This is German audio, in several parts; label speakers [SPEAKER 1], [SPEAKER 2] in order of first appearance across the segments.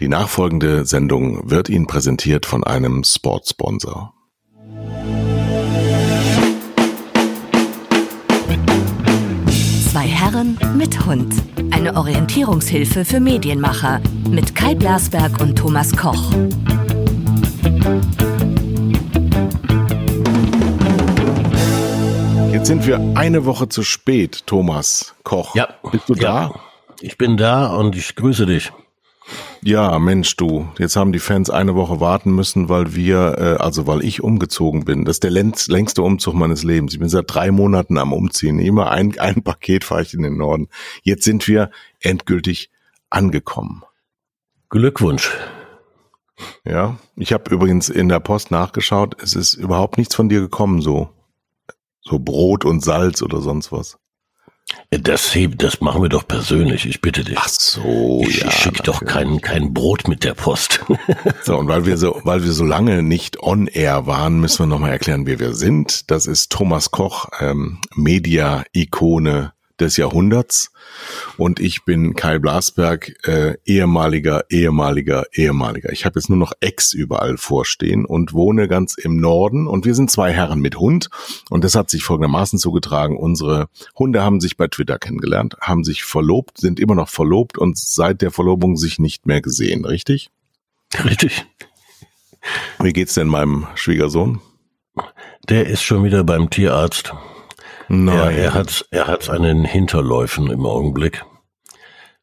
[SPEAKER 1] Die nachfolgende Sendung wird Ihnen präsentiert von einem Sportsponsor.
[SPEAKER 2] Zwei Herren mit Hund. Eine Orientierungshilfe für Medienmacher mit Kai Blasberg und Thomas Koch.
[SPEAKER 1] Jetzt sind wir eine Woche zu spät, Thomas Koch.
[SPEAKER 3] Ja.
[SPEAKER 1] Bist du
[SPEAKER 3] ja.
[SPEAKER 1] da?
[SPEAKER 3] Ich bin da und ich grüße dich.
[SPEAKER 1] Ja, Mensch, du. Jetzt haben die Fans eine Woche warten müssen, weil wir, äh, also weil ich umgezogen bin. Das ist der längst, längste Umzug meines Lebens. Ich bin seit drei Monaten am Umziehen. Immer ein, ein Paket fahre ich in den Norden. Jetzt sind wir endgültig angekommen.
[SPEAKER 3] Glückwunsch.
[SPEAKER 1] Ja, ich habe übrigens in der Post nachgeschaut. Es ist überhaupt nichts von dir gekommen, so so Brot und Salz oder sonst was.
[SPEAKER 3] Das, heb- das machen wir doch persönlich, ich bitte dich.
[SPEAKER 1] Ach so,
[SPEAKER 3] ich
[SPEAKER 1] ja.
[SPEAKER 3] schicke doch kein, kein Brot mit der Post.
[SPEAKER 1] So, und weil wir so, weil wir so lange nicht on air waren, müssen wir nochmal erklären, wer wir sind. Das ist Thomas Koch, ähm, Media-Ikone des Jahrhunderts. Und ich bin Kai Blasberg, äh, ehemaliger, ehemaliger, ehemaliger. Ich habe jetzt nur noch Ex überall vorstehen und wohne ganz im Norden. Und wir sind zwei Herren mit Hund. Und das hat sich folgendermaßen zugetragen. Unsere Hunde haben sich bei Twitter kennengelernt, haben sich verlobt, sind immer noch verlobt und seit der Verlobung sich nicht mehr gesehen, richtig?
[SPEAKER 3] Richtig.
[SPEAKER 1] Wie geht's denn meinem Schwiegersohn?
[SPEAKER 3] Der ist schon wieder beim Tierarzt.
[SPEAKER 1] Nein.
[SPEAKER 3] Ja, er hat, er hat einen Hinterläufen im Augenblick.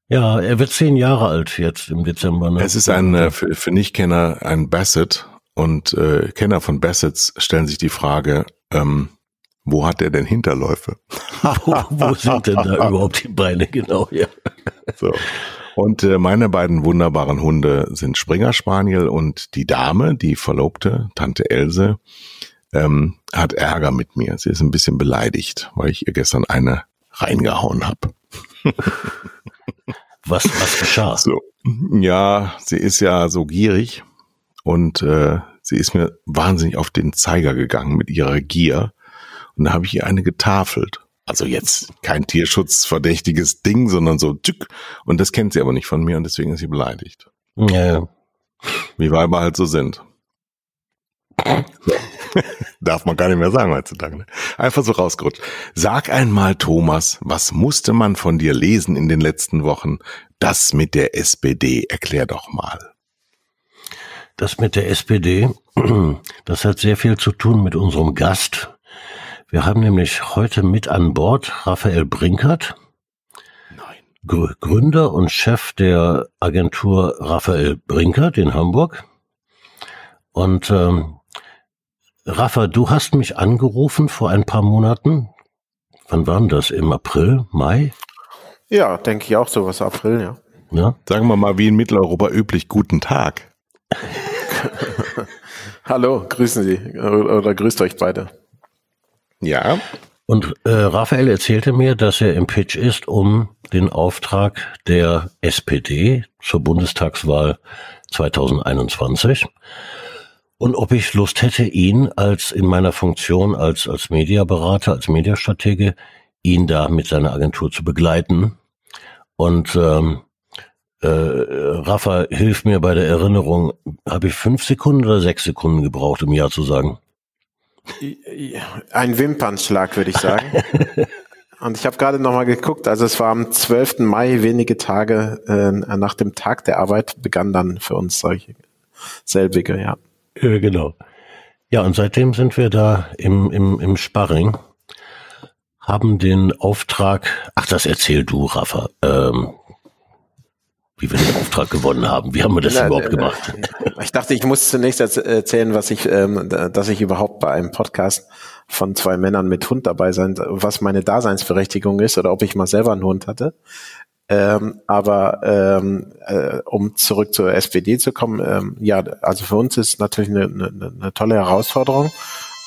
[SPEAKER 3] Ja, er wird zehn Jahre alt jetzt im Dezember. Ne?
[SPEAKER 1] es ist ein, äh, für, für Nichtkenner ein Basset und äh, Kenner von Bassets stellen sich die Frage, ähm, wo hat er denn Hinterläufe?
[SPEAKER 3] wo, wo sind denn da überhaupt die Beine genau? Ja.
[SPEAKER 1] So. Und äh, meine beiden wunderbaren Hunde sind Springer Spaniel und die Dame, die Verlobte, Tante Else, ähm, hat Ärger mit mir. Sie ist ein bisschen beleidigt, weil ich ihr gestern eine reingehauen habe.
[SPEAKER 3] Was, was geschah?
[SPEAKER 1] So. Ja, sie ist ja so gierig und äh, sie ist mir wahnsinnig auf den Zeiger gegangen mit ihrer Gier. Und da habe ich ihr eine getafelt. Also jetzt kein tierschutzverdächtiges Ding, sondern so tück. Und das kennt sie aber nicht von mir und deswegen ist sie beleidigt.
[SPEAKER 3] Ja, ja.
[SPEAKER 1] Wie Weiber halt so sind. So. Darf man gar nicht mehr sagen heutzutage. Ne? Einfach so rausgerutscht. Sag einmal, Thomas, was musste man von dir lesen in den letzten Wochen? Das mit der SPD, erklär doch mal.
[SPEAKER 3] Das mit der SPD, das hat sehr viel zu tun mit unserem Gast. Wir haben nämlich heute mit an Bord Raphael Brinkert,
[SPEAKER 1] Nein.
[SPEAKER 3] Gr- Gründer und Chef der Agentur Raphael Brinkert in Hamburg. Und ähm, Rafa, du hast mich angerufen vor ein paar Monaten. Wann war denn das? Im April, Mai?
[SPEAKER 4] Ja, denke ich auch sowas April, ja.
[SPEAKER 3] Ja?
[SPEAKER 1] Sagen wir mal, wie in Mitteleuropa üblich, guten Tag.
[SPEAKER 4] Hallo, grüßen Sie oder oder grüßt euch beide.
[SPEAKER 1] Ja.
[SPEAKER 3] Und äh, Raphael erzählte mir, dass er im Pitch ist, um den Auftrag der SPD zur Bundestagswahl 2021 und ob ich Lust hätte, ihn als in meiner Funktion als als Mediaberater, als Mediastratege, ihn da mit seiner Agentur zu begleiten. Und ähm, äh, Rafa, hilf mir bei der Erinnerung. Habe ich fünf Sekunden oder sechs Sekunden gebraucht, um Ja zu sagen?
[SPEAKER 4] Ein Wimpernschlag, würde ich sagen. Und ich habe gerade nochmal geguckt, also es war am 12. Mai, wenige Tage äh, nach dem Tag der Arbeit, begann dann für uns solche selbige, ja.
[SPEAKER 3] Ja, genau. Ja, und seitdem sind wir da im, im, im Sparring, haben den Auftrag, ach, das erzähl du, Rafa, ähm, wie wir den Auftrag gewonnen haben. Wie haben wir das
[SPEAKER 4] Na,
[SPEAKER 3] überhaupt
[SPEAKER 4] äh,
[SPEAKER 3] gemacht?
[SPEAKER 4] Ich dachte, ich muss zunächst erz- erzählen, was ich, ähm, da- dass ich überhaupt bei einem Podcast von zwei Männern mit Hund dabei sein, was meine Daseinsberechtigung ist oder ob ich mal selber einen Hund hatte. Ähm, aber ähm, äh, um zurück zur SPD zu kommen, ähm, ja, also für uns ist natürlich eine, eine, eine tolle Herausforderung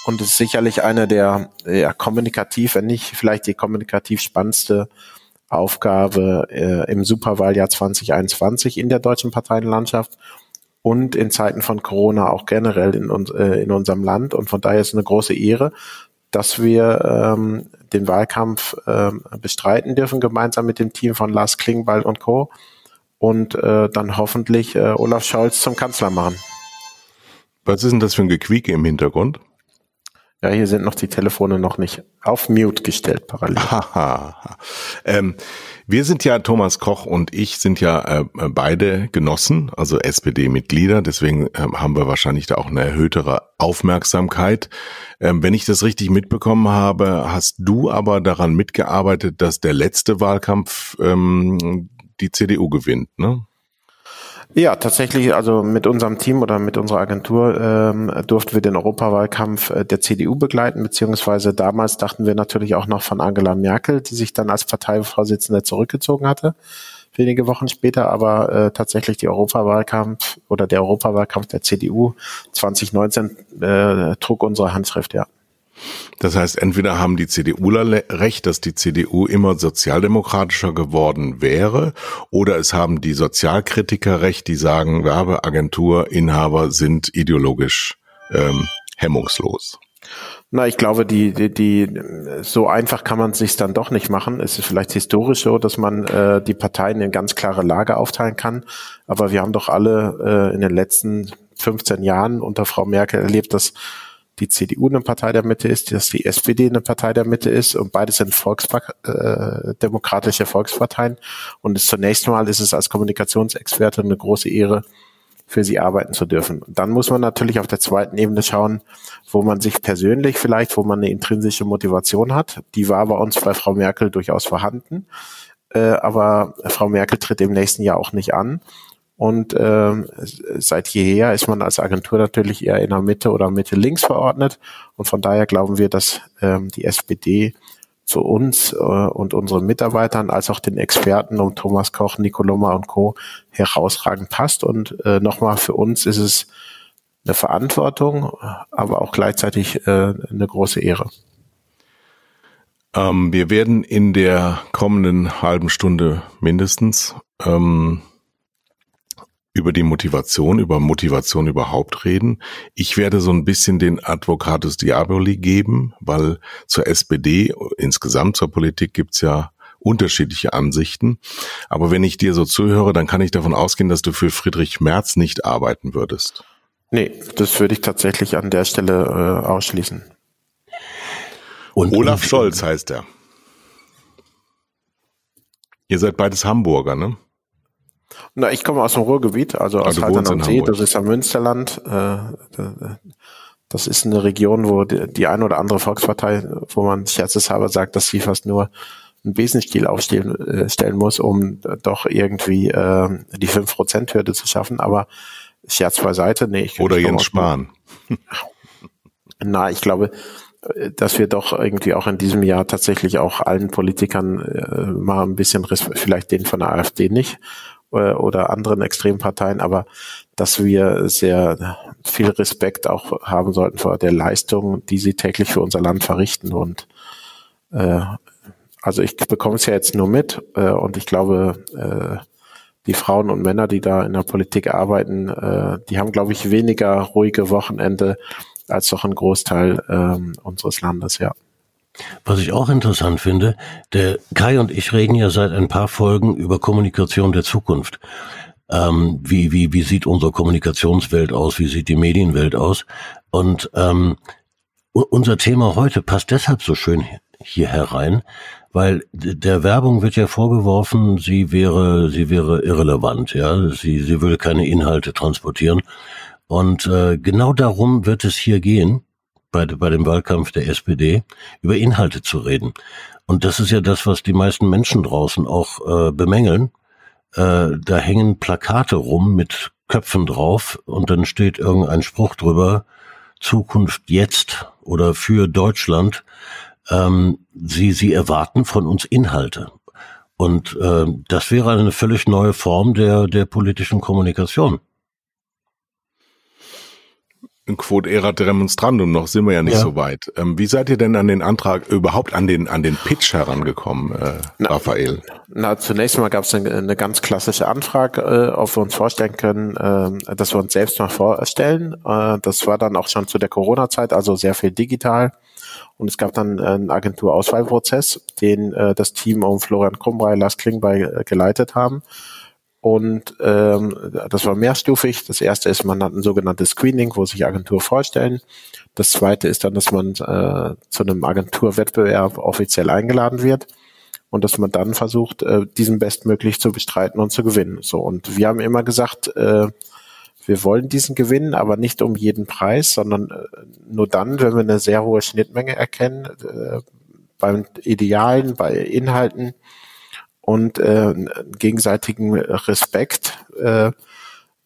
[SPEAKER 4] und ist sicherlich eine der ja, kommunikativ, wenn nicht vielleicht die kommunikativ spannendste Aufgabe äh, im Superwahljahr 2021 in der deutschen Parteienlandschaft und in Zeiten von Corona auch generell in, uns, äh, in unserem Land. Und von daher ist es eine große Ehre, dass wir ähm, den Wahlkampf ähm, bestreiten dürfen, gemeinsam mit dem Team von Lars Klingbeil und Co. und äh, dann hoffentlich äh, Olaf Scholz zum Kanzler machen.
[SPEAKER 1] Was ist denn das für ein Gequieke im Hintergrund?
[SPEAKER 4] Ja, hier sind noch die Telefone noch nicht auf Mute gestellt parallel.
[SPEAKER 1] ähm, wir sind ja, Thomas Koch und ich sind ja äh, beide Genossen, also SPD-Mitglieder, deswegen äh, haben wir wahrscheinlich da auch eine erhöhtere Aufmerksamkeit. Ähm, wenn ich das richtig mitbekommen habe, hast du aber daran mitgearbeitet, dass der letzte Wahlkampf ähm, die CDU gewinnt, ne?
[SPEAKER 4] Ja, tatsächlich, also mit unserem Team oder mit unserer Agentur ähm, durften wir den Europawahlkampf äh, der CDU begleiten, beziehungsweise damals dachten wir natürlich auch noch von Angela Merkel, die sich dann als Parteivorsitzende zurückgezogen hatte, wenige Wochen später, aber äh, tatsächlich die Europawahlkampf oder der Europawahlkampf der CDU 2019 äh, trug unsere Handschrift, ja.
[SPEAKER 1] Das heißt, entweder haben die CDUler recht, dass die CDU immer sozialdemokratischer geworden wäre, oder es haben die Sozialkritiker recht, die sagen, Werbeagenturinhaber sind ideologisch ähm, hemmungslos.
[SPEAKER 4] Na, ich glaube, die, die, die, so einfach kann man es sich dann doch nicht machen. Es ist vielleicht historisch so, dass man äh, die Parteien in ganz klare Lager aufteilen kann. Aber wir haben doch alle äh, in den letzten 15 Jahren unter Frau Merkel erlebt, dass die CDU eine Partei der Mitte ist, dass die SPD eine Partei der Mitte ist und beides sind Volkspa äh, demokratische Volksparteien. Und zunächst mal ist es als Kommunikationsexperte eine große Ehre, für sie arbeiten zu dürfen. dann muss man natürlich auf der zweiten Ebene schauen, wo man sich persönlich vielleicht, wo man eine intrinsische Motivation hat. Die war bei uns bei Frau Merkel durchaus vorhanden. Äh, aber Frau Merkel tritt im nächsten Jahr auch nicht an. Und ähm, seit jeher ist man als Agentur natürlich eher in der Mitte oder Mitte links verordnet. Und von daher glauben wir, dass ähm, die SPD zu uns äh, und unseren Mitarbeitern als auch den Experten um Thomas Koch, Nicoloma und Co. herausragend passt. Und äh, nochmal für uns ist es eine Verantwortung, aber auch gleichzeitig äh, eine große Ehre.
[SPEAKER 1] Ähm, wir werden in der kommenden halben Stunde mindestens ähm, über die Motivation, über Motivation überhaupt reden. Ich werde so ein bisschen den Advocatus Diaboli geben, weil zur SPD, insgesamt zur Politik gibt's ja unterschiedliche Ansichten. Aber wenn ich dir so zuhöre, dann kann ich davon ausgehen, dass du für Friedrich Merz nicht arbeiten würdest.
[SPEAKER 4] Nee, das würde ich tatsächlich an der Stelle äh, ausschließen.
[SPEAKER 1] Und Olaf Scholz heißt er. Ihr seid beides Hamburger, ne?
[SPEAKER 4] Na, ich komme aus dem Ruhrgebiet, also aus ah, Haltern am See, das ist am Münsterland. Äh, das ist eine Region, wo die, die eine oder andere Volkspartei, wo man scherzeshalber sagt, dass sie fast nur einen Besenstiel aufstellen äh, stellen muss, um doch irgendwie äh, die 5%-Hürde zu schaffen. Aber Scherz beiseite, nee. Ich,
[SPEAKER 1] oder Jens Spahn.
[SPEAKER 4] Na, ich glaube, dass wir doch irgendwie auch in diesem Jahr tatsächlich auch allen Politikern äh, mal ein bisschen, vielleicht den von der AfD nicht, äh, oder anderen Extremparteien, aber dass wir sehr viel Respekt auch haben sollten vor der Leistung, die sie täglich für unser Land verrichten. Und äh, also ich bekomme es ja jetzt nur mit äh, und ich glaube, äh, die Frauen und Männer, die da in der Politik arbeiten, äh, die haben, glaube ich, weniger ruhige Wochenende als doch ein Großteil äh, unseres Landes, ja.
[SPEAKER 3] Was ich auch interessant finde, der Kai und ich reden ja seit ein paar Folgen über Kommunikation der Zukunft. Ähm, wie, wie, wie sieht unsere Kommunikationswelt aus? Wie sieht die Medienwelt aus? Und ähm, unser Thema heute passt deshalb so schön hier herein, weil der Werbung wird ja vorgeworfen, sie wäre, sie wäre irrelevant, ja, sie, sie würde keine Inhalte transportieren. Und äh, genau darum wird es hier gehen bei, bei dem Wahlkampf der SPD, über Inhalte zu reden. Und das ist ja das, was die meisten Menschen draußen auch äh, bemängeln. Äh, da hängen Plakate rum mit Köpfen drauf und dann steht irgendein Spruch drüber, Zukunft jetzt oder für Deutschland. Ähm, sie, sie erwarten von uns Inhalte. Und äh, das wäre eine völlig neue Form der, der politischen Kommunikation.
[SPEAKER 1] Quod erat demonstrandum, noch sind wir ja nicht ja. so weit. Ähm, wie seid ihr denn an den Antrag, überhaupt an den, an den Pitch herangekommen, äh, na, Raphael?
[SPEAKER 4] Na, zunächst mal gab es eine, eine, ganz klassische Anfrage, äh, ob wir uns vorstellen können, äh, dass wir uns selbst mal vorstellen. Äh, das war dann auch schon zu der Corona-Zeit, also sehr viel digital. Und es gab dann einen Agenturauswahlprozess, den äh, das Team um Florian Krumbray, Lars Klingbeil äh, geleitet haben. Und ähm, das war mehrstufig. Das erste ist, man hat ein sogenanntes Screening, wo sich Agentur vorstellen. Das zweite ist dann, dass man äh, zu einem Agenturwettbewerb offiziell eingeladen wird und dass man dann versucht, äh, diesen bestmöglich zu bestreiten und zu gewinnen. So und wir haben immer gesagt, äh, wir wollen diesen gewinnen, aber nicht um jeden Preis, sondern äh, nur dann, wenn wir eine sehr hohe Schnittmenge erkennen, äh, beim Idealen, bei Inhalten und äh, gegenseitigen Respekt äh,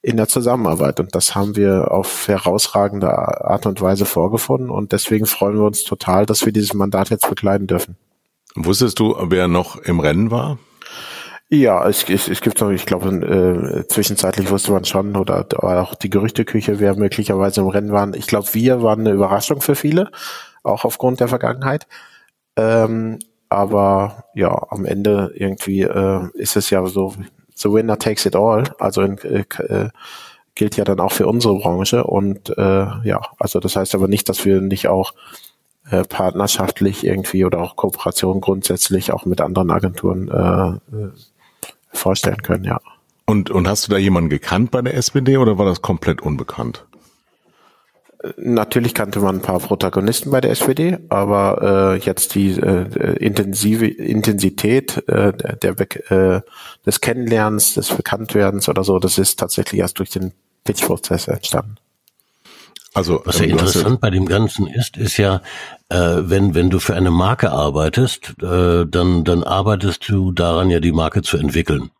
[SPEAKER 4] in der Zusammenarbeit. Und das haben wir auf herausragende Art und Weise vorgefunden. Und deswegen freuen wir uns total, dass wir dieses Mandat jetzt bekleiden dürfen.
[SPEAKER 1] Wusstest du, wer noch im Rennen war?
[SPEAKER 4] Ja, es, es, es gibt noch, ich glaube, äh, zwischenzeitlich wusste man schon, oder auch die Gerüchteküche, wer möglicherweise im Rennen waren. Ich glaube, wir waren eine Überraschung für viele, auch aufgrund der Vergangenheit. Ähm, aber ja, am Ende irgendwie äh, ist es ja so, the winner takes it all. Also in, äh, äh, gilt ja dann auch für unsere Branche. Und äh, ja, also das heißt aber nicht, dass wir nicht auch äh, partnerschaftlich irgendwie oder auch Kooperation grundsätzlich auch mit anderen Agenturen äh, äh vorstellen können, ja.
[SPEAKER 1] Und, und hast du da jemanden gekannt bei der SPD oder war das komplett unbekannt?
[SPEAKER 4] Natürlich kannte man ein paar Protagonisten bei der SPD, aber äh, jetzt die äh, intensive Intensität äh, der äh, des Kennenlernens, des Bekanntwerdens oder so, das ist tatsächlich erst durch den Pitch-Prozess entstanden.
[SPEAKER 3] Also was ja ähm, interessant bei dem Ganzen ist, ist ja, äh, wenn wenn du für eine Marke arbeitest, äh, dann dann arbeitest du daran ja die Marke zu entwickeln.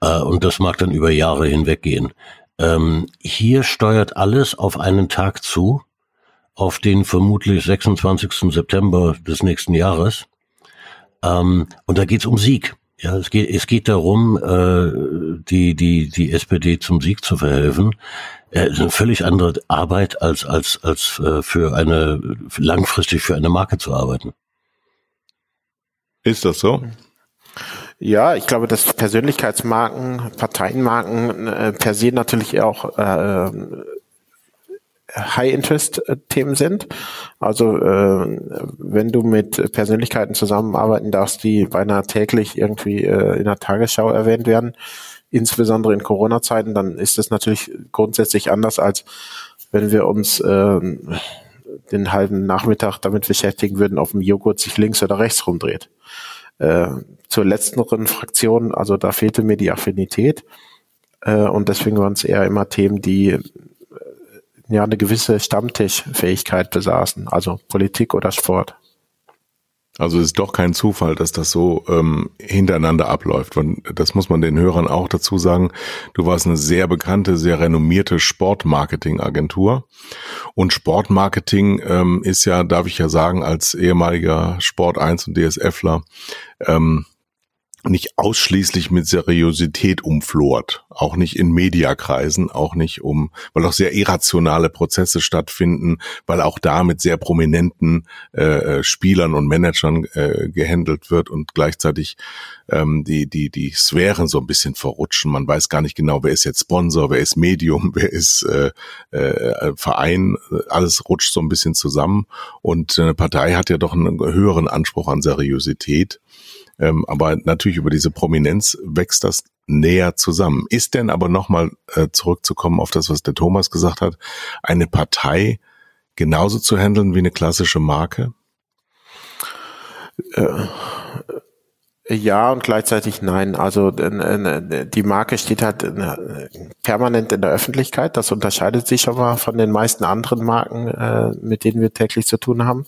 [SPEAKER 3] Äh, und das mag dann über Jahre hinweg gehen. Ähm, hier steuert alles auf einen Tag zu, auf den vermutlich 26. September des nächsten Jahres. Ähm, und da geht's um Sieg. Ja, es geht, es geht darum, äh, die, die, die SPD zum Sieg zu verhelfen. Äh, es ist eine völlig andere Arbeit, als, als, als äh, für eine, langfristig für eine Marke zu arbeiten.
[SPEAKER 1] Ist das so?
[SPEAKER 4] Ja, ich glaube, dass Persönlichkeitsmarken, Parteienmarken äh, per se natürlich auch äh, High-Interest-Themen sind. Also äh, wenn du mit Persönlichkeiten zusammenarbeiten darfst, die beinahe täglich irgendwie äh, in der Tagesschau erwähnt werden, insbesondere in Corona-Zeiten, dann ist das natürlich grundsätzlich anders, als wenn wir uns äh, den halben Nachmittag damit beschäftigen würden, ob ein Joghurt sich links oder rechts rumdreht. Äh, zur letzteren Fraktion, also da fehlte mir die Affinität. Äh, und deswegen waren es eher immer Themen, die äh, ja eine gewisse Stammtischfähigkeit besaßen, also Politik oder Sport.
[SPEAKER 1] Also es ist doch kein Zufall, dass das so ähm, hintereinander abläuft. Und das muss man den Hörern auch dazu sagen. Du warst eine sehr bekannte, sehr renommierte Sportmarketing-Agentur. Und Sportmarketing ähm, ist ja, darf ich ja sagen, als ehemaliger Sport 1 und DSFler, ähm, nicht ausschließlich mit Seriosität umflort, auch nicht in Mediakreisen, auch nicht um, weil auch sehr irrationale Prozesse stattfinden, weil auch da mit sehr prominenten äh, äh, Spielern und Managern äh, gehandelt wird und gleichzeitig ähm, die die die Sphären so ein bisschen verrutschen. Man weiß gar nicht genau, wer ist jetzt Sponsor, wer ist Medium, wer ist äh, äh, Verein. Alles rutscht so ein bisschen zusammen und eine Partei hat ja doch einen höheren Anspruch an Seriosität. Ähm, aber natürlich über diese Prominenz wächst das näher zusammen. Ist denn aber nochmal äh, zurückzukommen auf das, was der Thomas gesagt hat, eine Partei genauso zu handeln wie eine klassische Marke?
[SPEAKER 4] Äh, ja und gleichzeitig nein. Also die Marke steht halt permanent in der Öffentlichkeit. Das unterscheidet sich schon mal von den meisten anderen Marken, äh, mit denen wir täglich zu tun haben.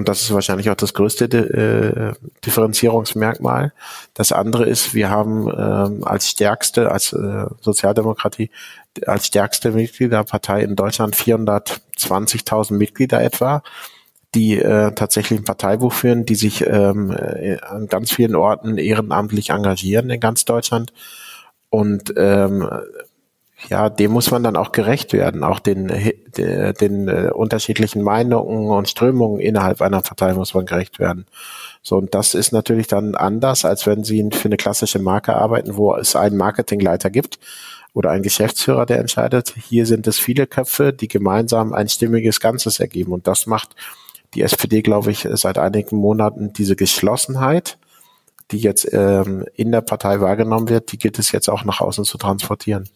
[SPEAKER 4] Und das ist wahrscheinlich auch das größte äh, Differenzierungsmerkmal. Das andere ist, wir haben ähm, als stärkste, als äh, Sozialdemokratie, als stärkste Mitgliederpartei in Deutschland 420.000 Mitglieder etwa, die äh, tatsächlich ein Parteibuch führen, die sich ähm, äh, an ganz vielen Orten ehrenamtlich engagieren in ganz Deutschland. Und ähm, ja, dem muss man dann auch gerecht werden, auch den, den, den äh, unterschiedlichen Meinungen und Strömungen innerhalb einer Partei muss man gerecht werden. So, und das ist natürlich dann anders, als wenn Sie für eine klassische Marke arbeiten, wo es einen Marketingleiter gibt oder einen Geschäftsführer, der entscheidet. Hier sind es viele Köpfe, die gemeinsam ein stimmiges Ganzes ergeben. Und das macht die SPD, glaube ich, seit einigen Monaten diese Geschlossenheit, die jetzt ähm, in der Partei wahrgenommen wird, die gilt es jetzt auch nach außen zu transportieren.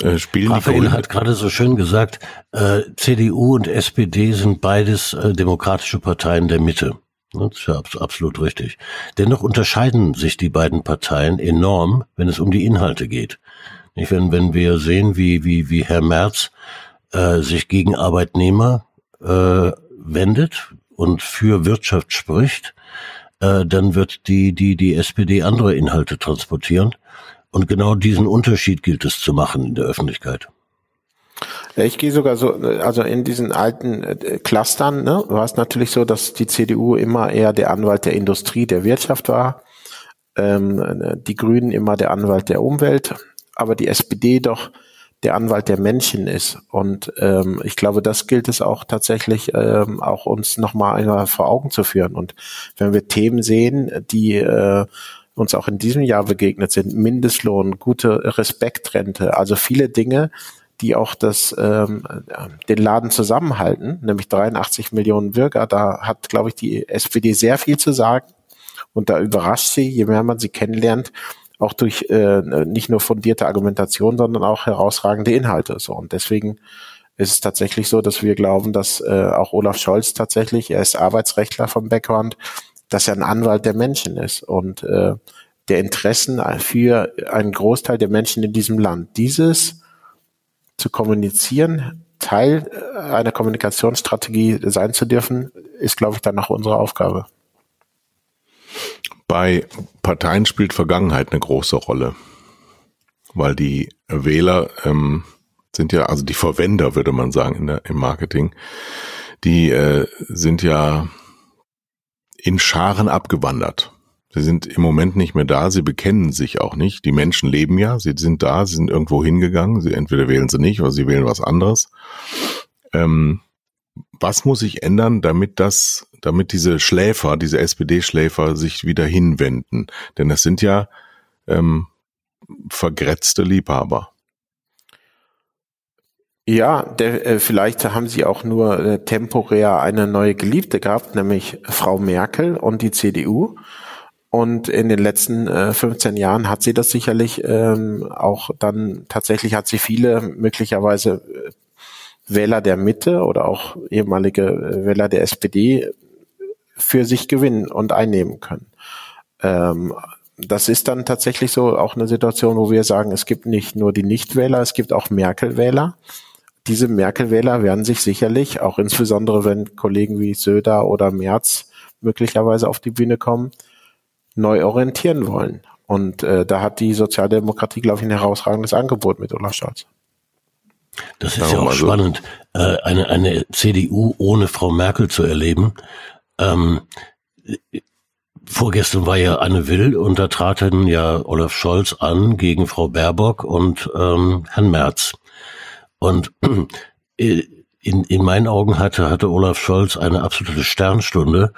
[SPEAKER 3] Äh, spielen Raphael hat gerade so schön gesagt, äh, CDU und SPD sind beides äh, demokratische Parteien der Mitte. Das ist ja absolut richtig. Dennoch unterscheiden sich die beiden Parteien enorm, wenn es um die Inhalte geht. Nicht, wenn, wenn wir sehen, wie, wie, wie Herr Merz äh, sich gegen Arbeitnehmer äh, wendet und für Wirtschaft spricht, äh, dann wird die, die, die SPD andere Inhalte transportieren. Und genau diesen Unterschied gilt es zu machen in der Öffentlichkeit.
[SPEAKER 4] Ich gehe sogar so, also in diesen alten äh, Clustern ne, war es natürlich so, dass die CDU immer eher der Anwalt der Industrie, der Wirtschaft war, ähm, die Grünen immer der Anwalt der Umwelt, aber die SPD doch der Anwalt der Menschen ist. Und ähm, ich glaube, das gilt es auch tatsächlich ähm, auch uns nochmal einmal vor Augen zu führen. Und wenn wir Themen sehen, die äh, uns auch in diesem Jahr begegnet sind, Mindestlohn, gute Respektrente, also viele Dinge, die auch das, ähm, den Laden zusammenhalten, nämlich 83 Millionen Bürger. Da hat, glaube ich, die SPD sehr viel zu sagen. Und da überrascht sie, je mehr man sie kennenlernt, auch durch äh, nicht nur fundierte Argumentation, sondern auch herausragende Inhalte. So und deswegen ist es tatsächlich so, dass wir glauben, dass äh, auch Olaf Scholz tatsächlich, er ist Arbeitsrechtler vom Background, dass er ein Anwalt der Menschen ist und äh, der Interessen für einen Großteil der Menschen in diesem Land. Dieses zu kommunizieren, Teil äh, einer Kommunikationsstrategie sein zu dürfen, ist, glaube ich, dann auch unsere Aufgabe.
[SPEAKER 1] Bei Parteien spielt Vergangenheit eine große Rolle, weil die Wähler ähm, sind ja, also die Verwender, würde man sagen, der, im Marketing, die äh, sind ja in Scharen abgewandert. Sie sind im Moment nicht mehr da, sie bekennen sich auch nicht. Die Menschen leben ja, sie sind da, sie sind irgendwo hingegangen, sie entweder wählen sie nicht oder sie wählen was anderes. Ähm, was muss sich ändern, damit das, damit diese Schläfer, diese SPD-Schläfer sich wieder hinwenden? Denn es sind ja ähm, vergrätzte Liebhaber.
[SPEAKER 4] Ja, der, äh, vielleicht haben sie auch nur äh, temporär eine neue Geliebte gehabt, nämlich Frau Merkel und die CDU. Und in den letzten äh, 15 Jahren hat sie das sicherlich ähm, auch dann tatsächlich hat sie viele möglicherweise äh, Wähler der Mitte oder auch ehemalige äh, Wähler der SPD für sich gewinnen und einnehmen können. Ähm, das ist dann tatsächlich so auch eine Situation, wo wir sagen, es gibt nicht nur die Nichtwähler, es gibt auch Merkel-Wähler. Diese Merkel-Wähler werden sich sicherlich, auch insbesondere wenn Kollegen wie Söder oder Merz möglicherweise auf die Bühne kommen, neu orientieren wollen. Und äh, da hat die Sozialdemokratie, glaube ich, ein herausragendes Angebot mit Olaf Scholz.
[SPEAKER 3] Das ist ja auch also. spannend, äh, eine, eine CDU ohne Frau Merkel zu erleben. Ähm, vorgestern war ja Anne Will und da traten ja Olaf Scholz an gegen Frau Baerbock und ähm, Herrn Merz. Und äh, in, in meinen Augen hatte, hatte Olaf Scholz eine absolute Sternstunde,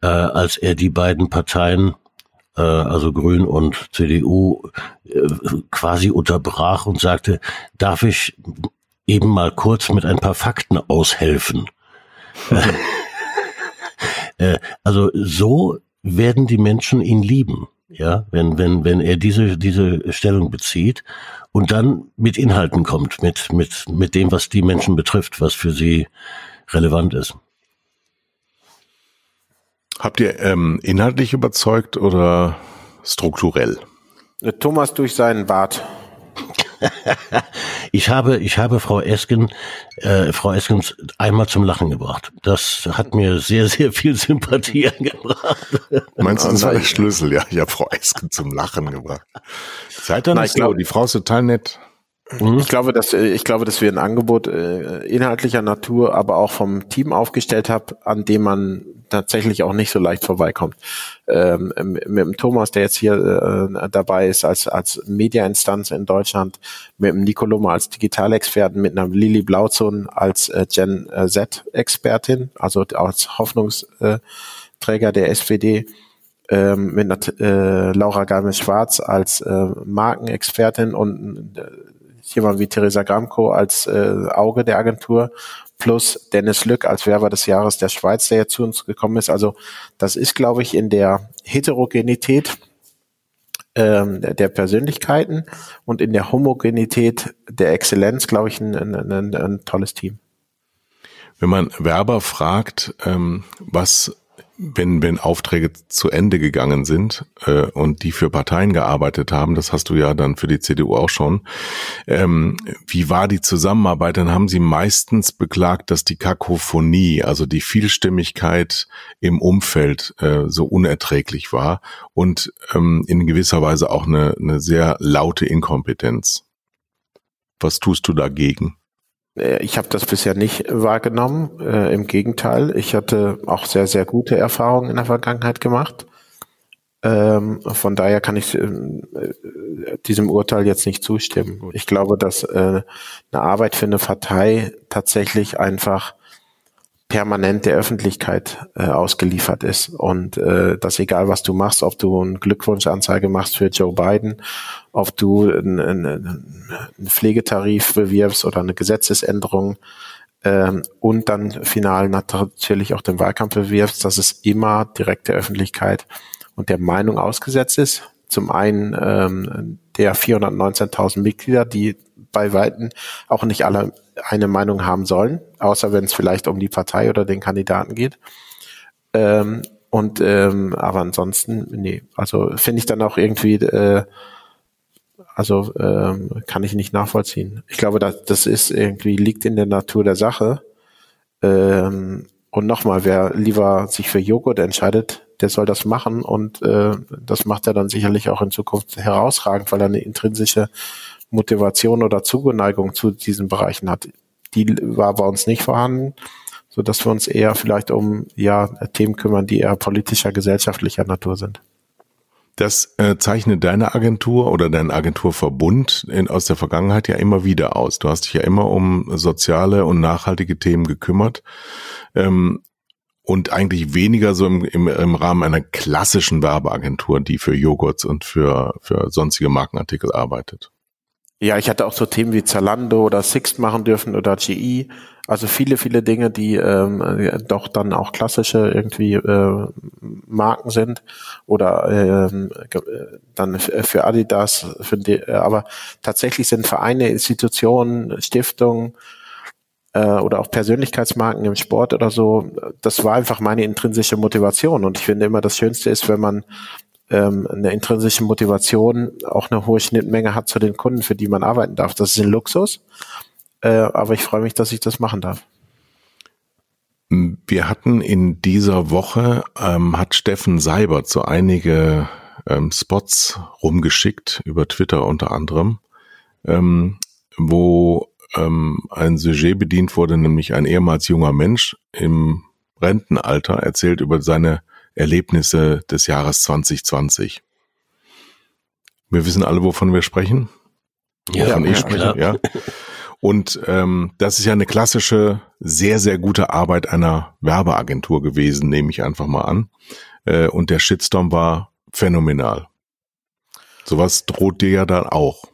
[SPEAKER 3] äh, als er die beiden Parteien äh, also Grün und CDU, äh, quasi unterbrach und sagte, darf ich eben mal kurz mit ein paar Fakten aushelfen? äh, also so werden die Menschen ihn lieben, ja, wenn, wenn, wenn er diese, diese Stellung bezieht und dann mit Inhalten kommt, mit, mit, mit dem, was die Menschen betrifft, was für sie relevant ist.
[SPEAKER 1] Habt ihr ähm, inhaltlich überzeugt oder strukturell?
[SPEAKER 4] Thomas durch seinen Bart.
[SPEAKER 3] ich habe, ich habe Frau Esken, äh, Frau Eskens einmal zum Lachen gebracht. Das hat mir sehr, sehr viel Sympathie gebracht.
[SPEAKER 1] Meinst du, das war der Schlüssel? Ja, ich habe Frau Esken zum Lachen gebracht. Seid ihr nicht so? Die Frau ist total nett.
[SPEAKER 4] Mhm. Ich glaube, dass äh, ich glaube, dass wir ein Angebot äh, inhaltlicher Natur, aber auch vom Team aufgestellt haben, an dem man tatsächlich auch nicht so leicht vorbeikommt. Ähm, mit dem Thomas, der jetzt hier äh, dabei ist als als Mediainstanz in Deutschland, mit dem Nicoloma als Digitalexperten, mit einer Lili Blauzun als äh, Gen Z Expertin, also als Hoffnungsträger der SPD ähm, mit einer, äh, Laura Galmes-Schwarz als äh, Markenexpertin und äh, jemand wie Theresa Gramko als äh, Auge der Agentur plus Dennis Lück als Werber des Jahres der Schweiz, der jetzt zu uns gekommen ist. Also das ist, glaube ich, in der Heterogenität ähm, der Persönlichkeiten und in der Homogenität der Exzellenz, glaube ich, ein, ein, ein, ein tolles Team.
[SPEAKER 1] Wenn man Werber fragt, ähm, was wenn, wenn Aufträge zu Ende gegangen sind äh, und die für Parteien gearbeitet haben, das hast du ja dann für die CDU auch schon, ähm, wie war die Zusammenarbeit? Dann haben sie meistens beklagt, dass die Kakophonie, also die Vielstimmigkeit im Umfeld äh, so unerträglich war und ähm, in gewisser Weise auch eine, eine sehr laute Inkompetenz. Was tust du dagegen?
[SPEAKER 4] Äh, ich habe das bisher nicht wahrgenommen. Äh, Im Gegenteil, ich hatte auch sehr, sehr gute Erfahrungen in der Vergangenheit gemacht. Ähm, von daher kann ich äh, diesem Urteil jetzt nicht zustimmen. Ich glaube, dass äh, eine Arbeit für eine Partei tatsächlich einfach permanent der Öffentlichkeit äh, ausgeliefert ist und äh, dass egal was du machst, ob du eine Glückwunschanzeige machst für Joe Biden, ob du einen, einen, Pflegetarif bewirbst oder eine Gesetzesänderung ähm, und dann final natürlich auch den Wahlkampf bewirbst, dass es immer direkt der Öffentlichkeit und der Meinung ausgesetzt ist. Zum einen ähm, der 419.000 Mitglieder, die bei Weitem auch nicht alle eine Meinung haben sollen, außer wenn es vielleicht um die Partei oder den Kandidaten geht. Ähm, und ähm, aber ansonsten, nee, also finde ich dann auch irgendwie, äh, also ähm, kann ich nicht nachvollziehen. Ich glaube, das, das ist irgendwie liegt in der Natur der Sache. Ähm, und nochmal, wer lieber sich für Joghurt entscheidet, der soll das machen und äh, das macht er dann sicherlich auch in Zukunft herausragend, weil er eine intrinsische Motivation oder Zugeneigung zu diesen Bereichen hat. Die war bei uns nicht vorhanden, so dass wir uns eher vielleicht um ja Themen kümmern, die eher politischer, gesellschaftlicher Natur sind.
[SPEAKER 1] Das äh, zeichnet deine Agentur oder dein Agenturverbund in, aus der Vergangenheit ja immer wieder aus. Du hast dich ja immer um soziale und nachhaltige Themen gekümmert. Ähm, und eigentlich weniger so im, im, im Rahmen einer klassischen Werbeagentur, die für Joghurts und für, für sonstige Markenartikel arbeitet.
[SPEAKER 4] Ja, ich hatte auch so Themen wie Zalando oder Sixt machen dürfen oder GE. Also viele, viele Dinge, die ähm, doch dann auch klassische irgendwie äh, Marken sind oder ähm, dann für Adidas. Für die, aber tatsächlich sind Vereine, Institutionen, Stiftungen äh, oder auch Persönlichkeitsmarken im Sport oder so. Das war einfach meine intrinsische Motivation. Und ich finde immer, das Schönste ist, wenn man ähm, eine intrinsische Motivation auch eine hohe Schnittmenge hat zu den Kunden, für die man arbeiten darf. Das ist ein Luxus, äh, aber ich freue mich, dass ich das machen darf.
[SPEAKER 1] Wir hatten in dieser Woche, ähm, hat Steffen Seibert so einige ähm, Spots rumgeschickt, über Twitter unter anderem, ähm, wo ähm, ein Sujet bedient wurde, nämlich ein ehemals junger Mensch im Rentenalter erzählt über seine Erlebnisse des Jahres 2020. Wir wissen alle, wovon wir sprechen.
[SPEAKER 3] Ja, wovon ich spreche,
[SPEAKER 1] ja. Und ähm, das ist ja eine klassische, sehr, sehr gute Arbeit einer Werbeagentur gewesen, nehme ich einfach mal an. Äh, und der Shitstorm war phänomenal. Sowas droht dir ja dann auch.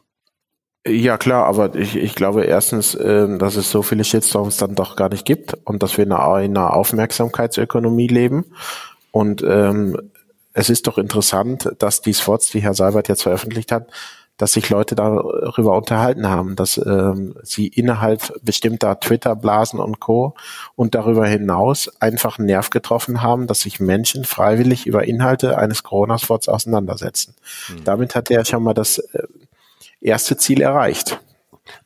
[SPEAKER 4] Ja klar, aber ich, ich glaube erstens, äh, dass es so viele Shitstorms dann doch gar nicht gibt und dass wir in einer, in einer Aufmerksamkeitsökonomie leben und ähm, es ist doch interessant, dass die Spots, die Herr Seibert jetzt veröffentlicht hat, dass sich Leute darüber unterhalten haben, dass ähm, sie innerhalb bestimmter Twitter-Blasen und Co. und darüber hinaus einfach einen Nerv getroffen haben, dass sich Menschen freiwillig über Inhalte eines Corona-Spots auseinandersetzen. Mhm. Damit hat er schon mal das äh, erste Ziel erreicht.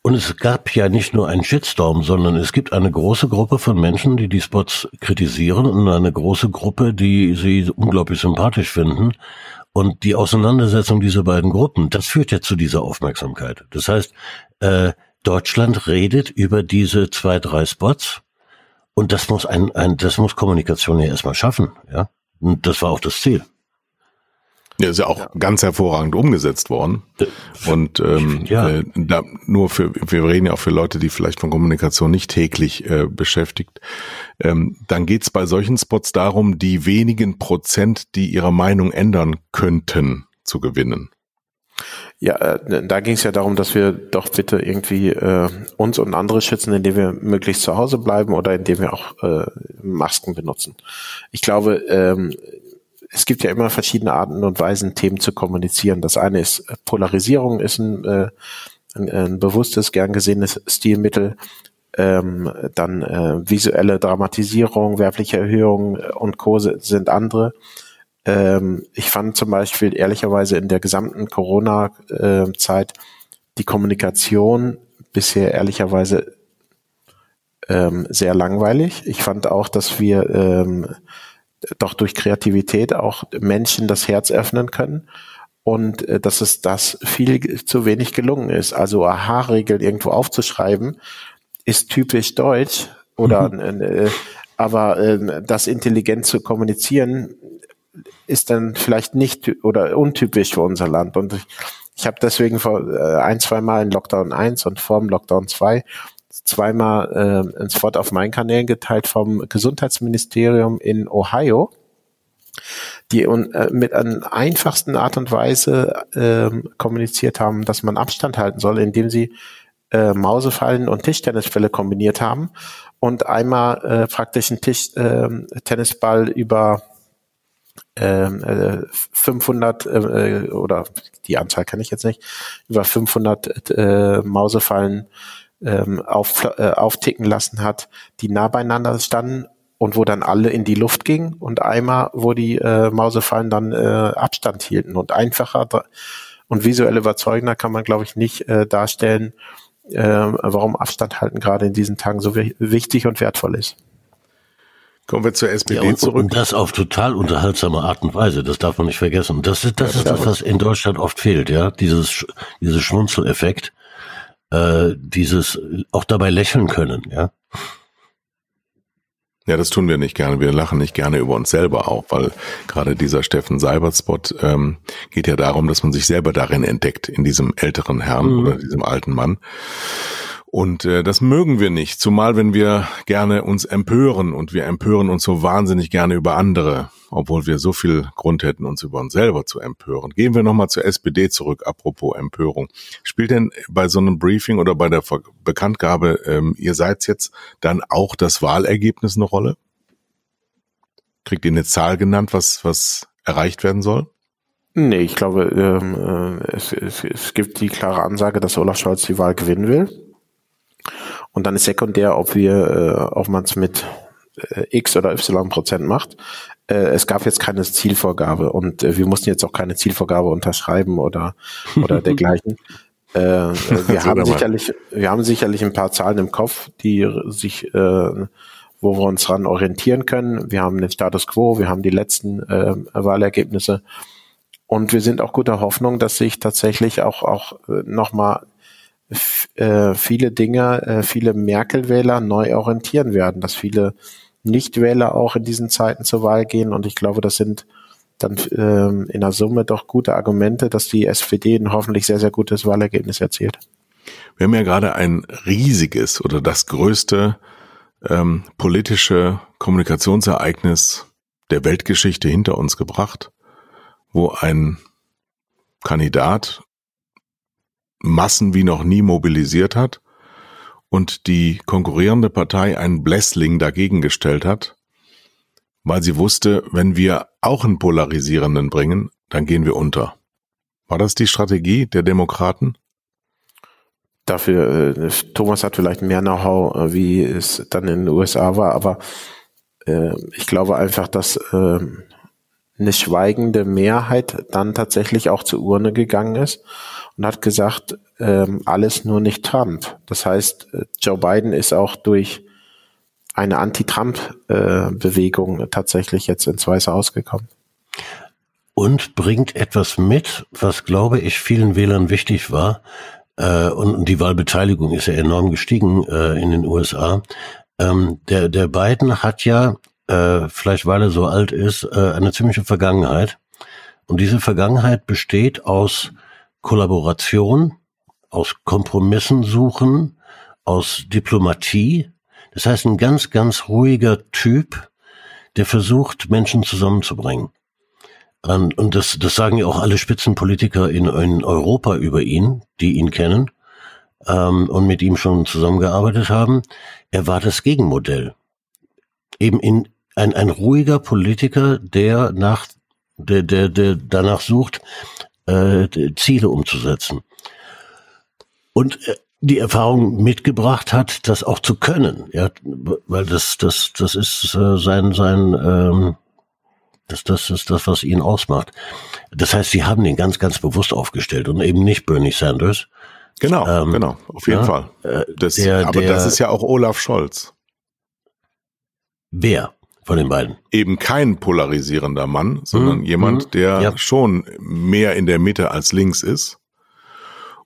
[SPEAKER 3] Und es gab ja nicht nur einen Shitstorm, sondern es gibt eine große Gruppe von Menschen, die die Spots kritisieren und eine große Gruppe, die sie unglaublich sympathisch finden. Und die Auseinandersetzung dieser beiden Gruppen, das führt ja zu dieser Aufmerksamkeit. Das heißt, äh, Deutschland redet über diese zwei, drei Spots und das muss ein, ein das muss Kommunikation ja erstmal schaffen, ja. Und das war auch das Ziel.
[SPEAKER 1] Ja, ist ja auch ja. ganz hervorragend umgesetzt worden. Und ähm, ja. äh, da nur für, wir reden ja auch für Leute, die vielleicht von Kommunikation nicht täglich äh, beschäftigt. Ähm, dann geht's bei solchen Spots darum, die wenigen Prozent, die ihre Meinung ändern könnten, zu gewinnen.
[SPEAKER 4] Ja, äh, da ging es ja darum, dass wir doch bitte irgendwie äh, uns und andere schützen, indem wir möglichst zu Hause bleiben oder indem wir auch äh, Masken benutzen. Ich glaube, ähm, es gibt ja immer verschiedene Arten und Weisen, Themen zu kommunizieren. Das eine ist äh, Polarisierung, ist ein, äh, ein, ein bewusstes, gern gesehenes Stilmittel. Ähm, dann äh, visuelle Dramatisierung, werbliche Erhöhung und Co. sind andere. Ähm, ich fand zum Beispiel ehrlicherweise in der gesamten Corona-Zeit die Kommunikation bisher ehrlicherweise ähm, sehr langweilig. Ich fand auch, dass wir ähm, doch durch Kreativität auch Menschen das Herz öffnen können und äh, dass es das viel zu wenig gelungen ist. Also Aha-Regeln irgendwo aufzuschreiben, ist typisch deutsch oder mhm. äh, aber äh, das intelligent zu kommunizieren ist dann vielleicht nicht oder untypisch für unser Land. Und ich, ich habe deswegen vor äh, ein, zwei Mal in Lockdown 1 und vor dem Lockdown 2 zweimal äh, ein Spot auf meinen Kanälen geteilt vom Gesundheitsministerium in Ohio, die äh, mit einer einfachsten Art und Weise äh, kommuniziert haben, dass man Abstand halten soll, indem sie äh, Mausefallen und Tischtennisbälle kombiniert haben und einmal äh, praktisch einen Tischtennisball äh, über 500 ähm, äh, äh, oder die Anzahl kann ich jetzt nicht, über 500 äh, Mausefallen ähm, auf, äh, aufticken lassen hat, die nah beieinander standen und wo dann alle in die Luft gingen und einmal, wo die äh, Mausefallen dann äh, Abstand hielten und einfacher und visuell überzeugender kann man, glaube ich, nicht äh, darstellen, äh, warum Abstand halten gerade in diesen Tagen so wichtig und wertvoll ist.
[SPEAKER 1] Kommen wir zur SPD ja,
[SPEAKER 3] und,
[SPEAKER 1] zurück.
[SPEAKER 3] Und das auf total unterhaltsame Art und Weise. Das darf man nicht vergessen. Das ist das, ja, ist das was in Deutschland oft fehlt, ja. Dieses, dieses Schmunzeleffekt, äh, dieses auch dabei lächeln können, ja.
[SPEAKER 1] Ja, das tun wir nicht gerne. Wir lachen nicht gerne über uns selber auch, weil gerade dieser Steffen Seibert-Spot ähm, geht ja darum, dass man sich selber darin entdeckt, in diesem älteren Herrn mhm. oder diesem alten Mann. Und äh, das mögen wir nicht, zumal wenn wir gerne uns empören und wir empören uns so wahnsinnig gerne über andere, obwohl wir so viel Grund hätten, uns über uns selber zu empören. Gehen wir nochmal zur SPD zurück, apropos Empörung. Spielt denn bei so einem Briefing oder bei der Bekanntgabe, ähm, ihr seid jetzt dann auch das Wahlergebnis eine Rolle? Kriegt ihr eine Zahl genannt, was, was erreicht werden soll?
[SPEAKER 4] Nee, ich glaube, ähm, äh, es, es, es gibt die klare Ansage, dass Olaf Scholz die Wahl gewinnen will. Und dann ist sekundär, ob wir, äh, ob man es mit äh, X oder Y Prozent macht. Äh, es gab jetzt keine Zielvorgabe und äh, wir mussten jetzt auch keine Zielvorgabe unterschreiben oder oder dergleichen. Äh, wir haben sicherlich, wir haben sicherlich ein paar Zahlen im Kopf, die sich, äh, wo wir uns dran orientieren können. Wir haben den Status Quo, wir haben die letzten äh, Wahlergebnisse und wir sind auch guter Hoffnung, dass sich tatsächlich auch auch äh, nochmal äh, viele Dinge, äh, viele Merkel-Wähler neu orientieren werden, dass viele Nichtwähler auch in diesen Zeiten zur Wahl gehen. Und ich glaube, das sind dann ähm, in der Summe doch gute Argumente, dass die SPD ein hoffentlich sehr, sehr gutes Wahlergebnis erzielt.
[SPEAKER 1] Wir haben ja gerade ein riesiges oder das größte ähm, politische Kommunikationsereignis der Weltgeschichte hinter uns gebracht, wo ein Kandidat Massen wie noch nie mobilisiert hat und die konkurrierende Partei einen Blessling dagegen gestellt hat, weil sie wusste, wenn wir auch einen Polarisierenden bringen, dann gehen wir unter. War das die Strategie der Demokraten?
[SPEAKER 4] Dafür, äh, Thomas hat vielleicht mehr Know-how, äh, wie es dann in den USA war, aber äh, ich glaube einfach, dass äh, eine schweigende Mehrheit dann tatsächlich auch zur Urne gegangen ist und hat gesagt, ähm, alles nur nicht Trump. Das heißt, äh, Joe Biden ist auch durch eine Anti-Trump-Bewegung äh, tatsächlich jetzt ins Weiße Haus gekommen.
[SPEAKER 3] Und bringt etwas mit, was glaube ich vielen Wählern wichtig war. Äh, und die Wahlbeteiligung ist ja enorm gestiegen in den USA. Ähm, der, der Biden hat ja, vielleicht weil er so alt ist, eine ziemliche Vergangenheit. Und diese Vergangenheit besteht aus Kollaboration, aus Kompromissen suchen, aus Diplomatie. Das heißt, ein ganz, ganz ruhiger Typ, der versucht, Menschen zusammenzubringen. Und das, das sagen ja auch alle Spitzenpolitiker in, in Europa über ihn, die ihn kennen ähm, und mit ihm schon zusammengearbeitet haben. Er war das Gegenmodell. Eben in ein, ein ruhiger Politiker, der nach der, der, der danach sucht, äh, Ziele umzusetzen. Und äh, die Erfahrung mitgebracht hat, das auch zu können, ja, weil das, das, das ist äh, sein, sein, ähm, das, das ist das, was ihn ausmacht. Das heißt, sie haben ihn ganz, ganz bewusst aufgestellt und eben nicht Bernie Sanders.
[SPEAKER 1] Genau, ähm, genau, auf jeden ja, Fall. Äh, das, der, aber der, das ist ja auch Olaf Scholz.
[SPEAKER 3] Wer von den beiden?
[SPEAKER 1] Eben kein polarisierender Mann, sondern mhm. jemand, mhm. der ja. schon mehr in der Mitte als links ist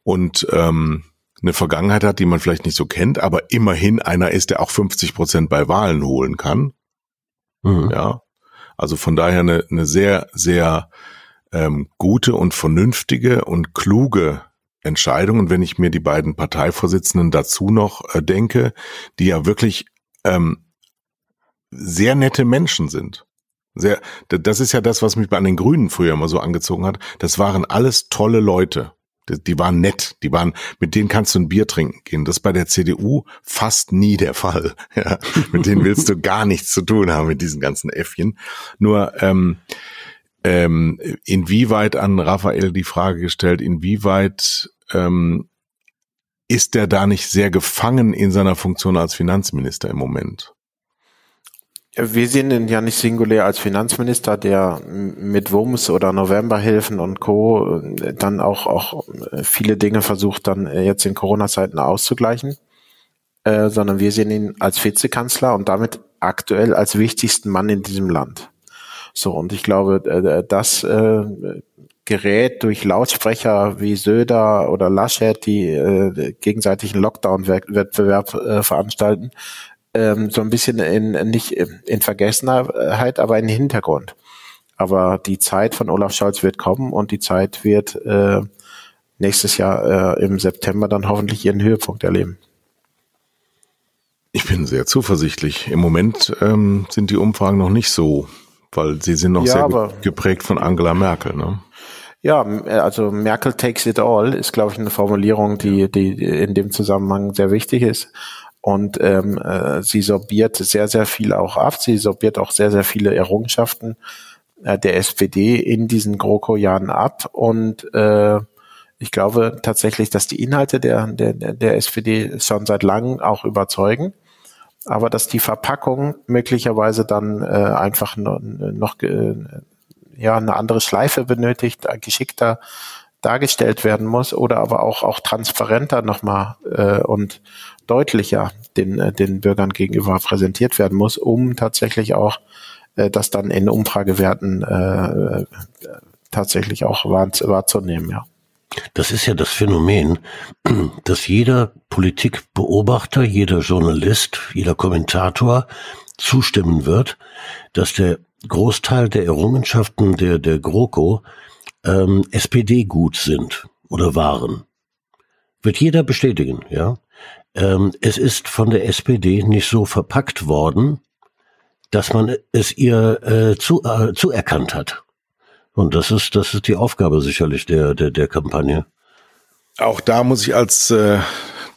[SPEAKER 1] und ähm, eine Vergangenheit hat, die man vielleicht nicht so kennt, aber immerhin einer ist, der auch 50 Prozent bei Wahlen holen kann. Mhm. Ja, also von daher eine, eine sehr, sehr ähm, gute und vernünftige und kluge Entscheidung. Und wenn ich mir die beiden Parteivorsitzenden dazu noch äh, denke, die ja wirklich ähm, sehr nette Menschen sind. Sehr, das ist ja das, was mich bei den Grünen früher immer so angezogen hat. Das waren alles tolle Leute. Die waren nett, die waren, mit denen kannst du ein Bier trinken gehen. Das ist bei der CDU fast nie der Fall. Ja, mit denen willst du gar nichts zu tun haben mit diesen ganzen Äffchen. Nur ähm, ähm, inwieweit an Raphael die Frage gestellt, inwieweit ähm, ist der da nicht sehr gefangen in seiner Funktion als Finanzminister im Moment?
[SPEAKER 4] Wir sehen ihn ja nicht singulär als Finanzminister, der mit WUMS oder Novemberhilfen und Co. Äh, dann auch, auch viele Dinge versucht, dann jetzt in Corona-Zeiten auszugleichen, äh, sondern wir sehen ihn als Vizekanzler und damit aktuell als wichtigsten Mann in diesem Land. So, und ich glaube, äh, das äh, gerät durch Lautsprecher wie Söder oder Laschet, die äh, gegenseitigen Lockdown-Wettbewerb äh, veranstalten, ähm, so ein bisschen in, nicht in Vergessenheit, aber in den Hintergrund. Aber die Zeit von Olaf Scholz wird kommen und die Zeit wird äh, nächstes Jahr äh, im September dann hoffentlich ihren Höhepunkt erleben.
[SPEAKER 1] Ich bin sehr zuversichtlich. Im Moment ähm, sind die Umfragen noch nicht so, weil sie sind noch ja, sehr geprägt von Angela Merkel. Ne?
[SPEAKER 4] Ja, also Merkel takes it all ist, glaube ich, eine Formulierung, die, die in dem Zusammenhang sehr wichtig ist und ähm, äh, sie sorbiert sehr, sehr viel auch ab. Sie sorbiert auch sehr, sehr viele Errungenschaften äh, der SPD in diesen GroKo-Jahren ab und äh, ich glaube tatsächlich, dass die Inhalte der, der, der SPD schon seit langem auch überzeugen, aber dass die Verpackung möglicherweise dann äh, einfach noch, noch äh, ja, eine andere Schleife benötigt, geschickter dargestellt werden muss oder aber auch, auch transparenter nochmal äh, und deutlicher den, äh, den Bürgern gegenüber präsentiert werden muss, um tatsächlich auch äh, das dann in Umfragewerten äh, tatsächlich auch wahr, wahrzunehmen, ja.
[SPEAKER 3] Das ist ja das Phänomen, dass jeder Politikbeobachter, jeder Journalist, jeder Kommentator zustimmen wird, dass der Großteil der Errungenschaften der, der GroKo ähm, SPD gut sind oder waren. Wird jeder bestätigen, ja. Ähm, es ist von der SPD nicht so verpackt worden, dass man es ihr äh, zu, äh, zuerkannt hat. Und das ist, das ist die Aufgabe sicherlich der, der, der Kampagne.
[SPEAKER 1] Auch da muss ich als äh,